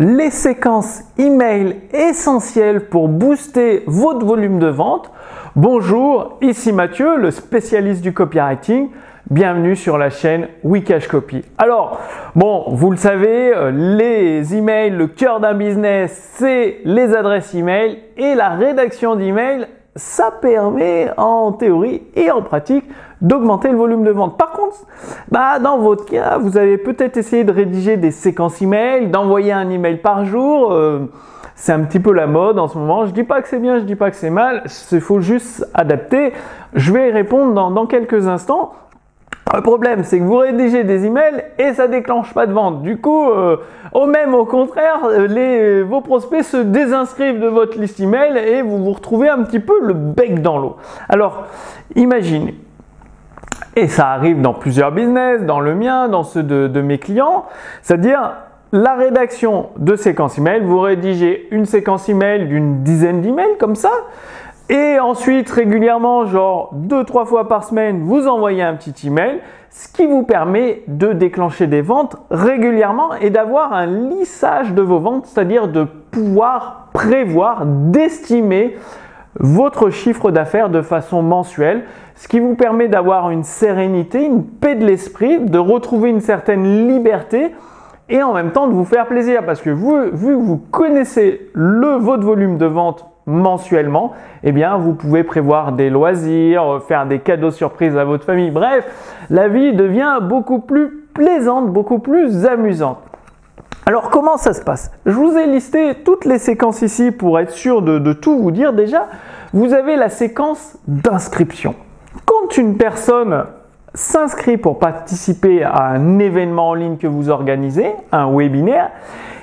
les séquences email essentielles pour booster votre volume de vente. Bonjour, ici Mathieu, le spécialiste du copywriting. Bienvenue sur la chaîne Wikash Copy. Alors, bon, vous le savez, euh, les emails, le cœur d'un business, c'est les adresses email et la rédaction d'email, ça permet en théorie et en pratique d'augmenter le volume de vente. Par contre, bah, dans votre cas, vous avez peut-être essayé de rédiger des séquences email, d'envoyer un email par jour. Euh, c'est un petit peu la mode en ce moment. Je dis pas que c'est bien, je dis pas que c'est mal. Il faut juste adapter. Je vais y répondre dans, dans quelques instants. Le problème, c'est que vous rédigez des emails et ça déclenche pas de vente. Du coup, euh, au même au contraire, euh, les, vos prospects se désinscrivent de votre liste email et vous vous retrouvez un petit peu le bec dans l'eau. Alors, imaginez, et ça arrive dans plusieurs business, dans le mien, dans ceux de, mes clients, c'est-à-dire la rédaction de séquences email, vous rédigez une séquence email d'une dizaine d'emails comme ça, et ensuite régulièrement, genre deux trois fois par semaine, vous envoyez un petit email, ce qui vous permet de déclencher des ventes régulièrement et d'avoir un lissage de vos ventes, c'est-à-dire de pouvoir prévoir, d'estimer votre chiffre d'affaires de façon mensuelle, ce qui vous permet d'avoir une sérénité, une paix de l'esprit, de retrouver une certaine liberté et en même temps de vous faire plaisir. Parce que vous, vu que vous connaissez le, votre volume de vente mensuellement, eh bien vous pouvez prévoir des loisirs, faire des cadeaux surprises à votre famille. Bref, la vie devient beaucoup plus plaisante, beaucoup plus amusante. Alors comment ça se passe? Je vous ai listé toutes les séquences ici pour être sûr de, tout vous dire. Déjà, vous avez la séquence d'inscription. Quand une personne s'inscrit pour participer à un événement en ligne que vous organisez, un webinaire,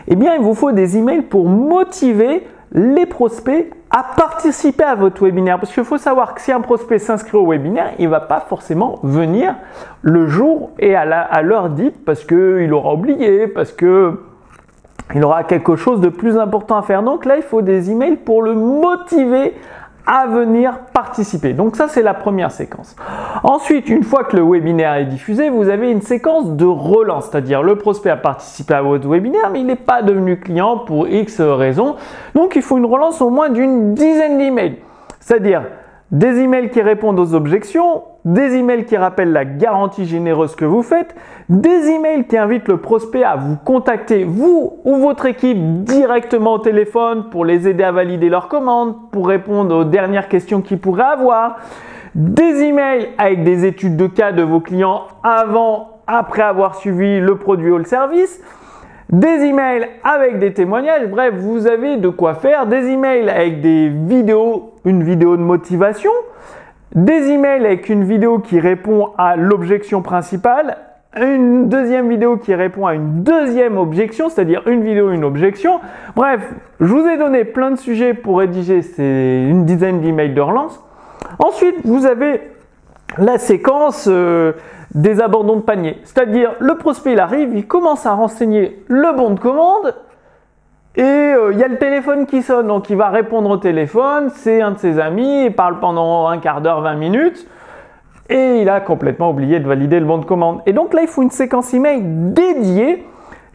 eh bien il vous faut des emails pour motiver les prospects à participer à votre webinaire. Parce qu'il faut savoir que si un prospect s'inscrit au webinaire, il ne va pas forcément venir le jour et à l'heure dite parce qu'il aura oublié, parce que il aura quelque chose de plus important à faire. Donc là, il faut des emails pour le motiver à venir participer. Donc ça, c'est la première séquence. Ensuite, une fois que le webinaire est diffusé, vous avez une séquence de relance, c'est-à-dire le prospect a participé à votre webinaire, mais il n'est pas devenu client pour X raisons. Donc il faut une relance au moins d'une dizaine d'emails. C'est-à-dire des emails qui répondent aux objections, des emails qui rappellent la garantie généreuse que vous faites, des emails qui invitent le prospect à vous contacter, vous ou votre équipe, directement au téléphone pour les aider à valider leur commande, pour répondre aux dernières questions qu'ils pourraient avoir, des emails avec des études de cas de vos clients avant, après avoir suivi le produit ou le service, des emails avec des témoignages, bref, vous avez de quoi faire, des emails avec des vidéos, une vidéo de motivation, des emails avec une vidéo qui répond à l'objection principale, une deuxième vidéo qui répond à une deuxième objection, c'est-à-dire une vidéo, une objection. Bref, je vous ai donné plein de sujets pour rédiger une dizaine d'emails de relance. Ensuite, vous avez la séquence euh, des abandons de panier. C'est-à-dire, le prospect, il arrive, il commence à renseigner le bon de commande, et euh, il y a le téléphone qui sonne, donc il va répondre au téléphone, c'est un de ses amis, il parle pendant un quart d'heure, 20 minutes, et il a complètement oublié de valider le bon de commande. Et donc là, il faut une séquence email dédiée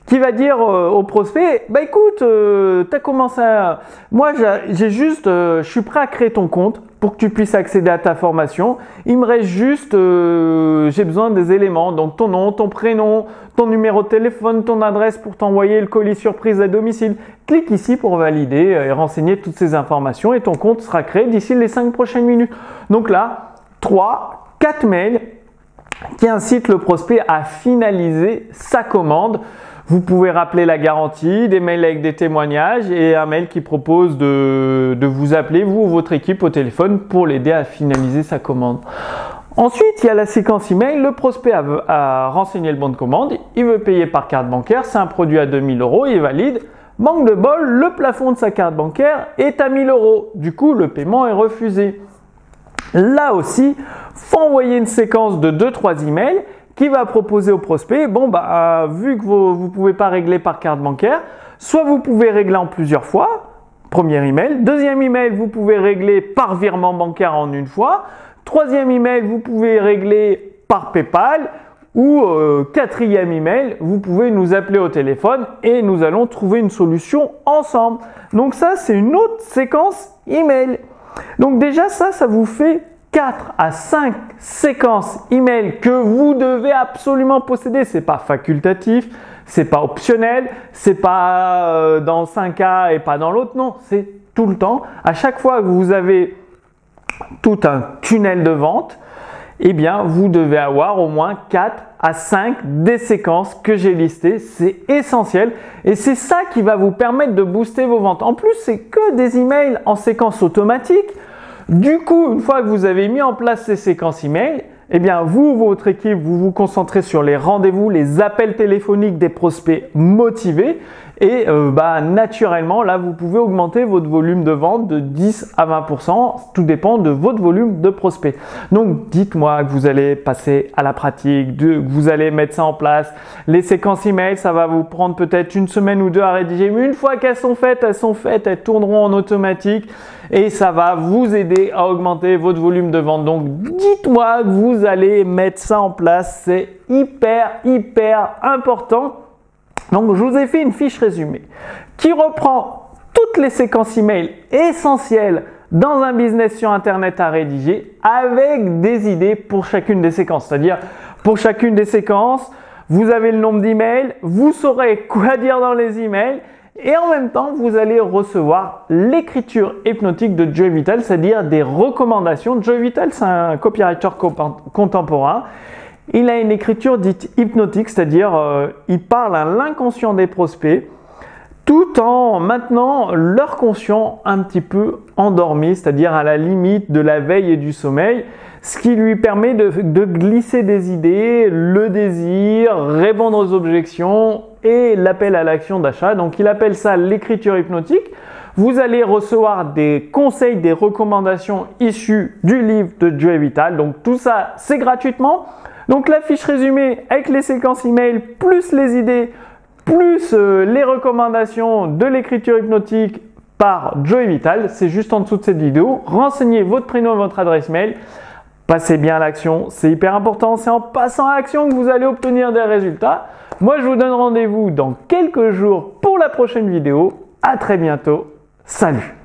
qui va dire euh, au prospect, bah écoute, euh, tu as commencé à... Moi, j'ai juste, je suis prêt à créer ton compte, pour que tu puisses accéder à ta formation. Il me reste juste, euh, j'ai besoin des éléments, donc ton nom, ton prénom, ton numéro de téléphone, ton adresse pour t'envoyer le colis surprise à domicile. Clique ici pour valider euh, et renseigner toutes ces informations et ton compte sera créé d'ici les 5 prochaines minutes. Donc là, 3, 4 mails qui incitent le prospect à finaliser sa commande. Vous pouvez rappeler la garantie, des mails avec des témoignages et un mail qui propose de, vous appeler, vous ou votre équipe, au téléphone pour l'aider à finaliser sa commande. Ensuite, il y a la séquence email. Le prospect a, renseigné le bon de commande. Il veut payer par carte bancaire. C'est un produit à 2000 euros. Il valide. Manque de bol, le plafond de sa carte bancaire est à 1000 euros. Du coup, le paiement est refusé. Là aussi, faut envoyer une séquence de 2-3 emails qui va proposer au prospect, bon bah euh, vu que vous ne pouvez pas régler par carte bancaire, soit vous pouvez régler en plusieurs fois, premier email, deuxième email, vous pouvez régler par virement bancaire en une fois, troisième email, vous pouvez régler par PayPal, ou euh, quatrième email, vous pouvez nous appeler au téléphone et nous allons trouver une solution ensemble. Donc ça, c'est une autre séquence email. Donc déjà ça, ça vous fait 4 à 5 séquences email que vous devez absolument posséder. C'est pas facultatif, c'est pas optionnel, c'est pas euh, dans 5 cas et pas dans l'autre. Non, c'est tout le temps. À chaque fois que vous avez tout un tunnel de vente, eh bien, vous devez avoir au moins 4 à 5 des séquences que j'ai listées. C'est essentiel et c'est ça qui va vous permettre de booster vos ventes. En plus, c'est que des emails en séquence automatique. Du coup, une fois que vous avez mis en place ces séquences emails, eh bien, vous, votre équipe, vous vous concentrez sur les rendez-vous, les appels téléphoniques des prospects motivés. Et euh, bah, naturellement, là, vous pouvez augmenter votre volume de vente de 10 à 20%. Tout dépend de votre volume de prospects. Donc, dites-moi que vous allez passer à la pratique, que vous allez mettre ça en place. Les séquences email, ça va vous prendre peut-être une semaine ou deux à rédiger. Mais une fois qu'elles sont faites, elles sont faites, elles tourneront en automatique et ça va vous aider à augmenter votre volume de vente. Donc, dites-moi que vous allez mettre ça en place. C'est hyper, hyper important. Donc, je vous ai fait une fiche résumée qui reprend toutes les séquences email essentielles dans un business sur Internet à rédiger avec des idées pour chacune des séquences. C'est-à-dire, pour chacune des séquences, vous avez le nombre d'emails, vous saurez quoi dire dans les emails et en même temps, vous allez recevoir l'écriture hypnotique de Joe Vital, c'est-à-dire des recommandations. Joe Vital, c'est un copywriter contemporain il a une écriture dite hypnotique, c'est-à-dire euh, il parle à l'inconscient des prospects tout en maintenant leur conscient un petit peu endormi, c'est-à-dire à la limite de la veille et du sommeil, ce qui lui permet de, glisser des idées, le désir, répondre aux objections et l'appel à l'action d'achat. Donc il appelle ça l'écriture hypnotique. Vous allez recevoir des conseils, des recommandations issues du livre de Joe Vital. Donc tout ça, c'est gratuitement. Donc la fiche résumée avec les séquences email, plus les idées, plus euh, les recommandations de l'écriture hypnotique par Joey Vital, c'est juste en dessous de cette vidéo. Renseignez votre prénom et votre adresse mail. Passez bien à l'action, c'est hyper important. C'est en passant à l'action que vous allez obtenir des résultats. Moi, je vous donne rendez-vous dans quelques jours pour la prochaine vidéo. À très bientôt. Salut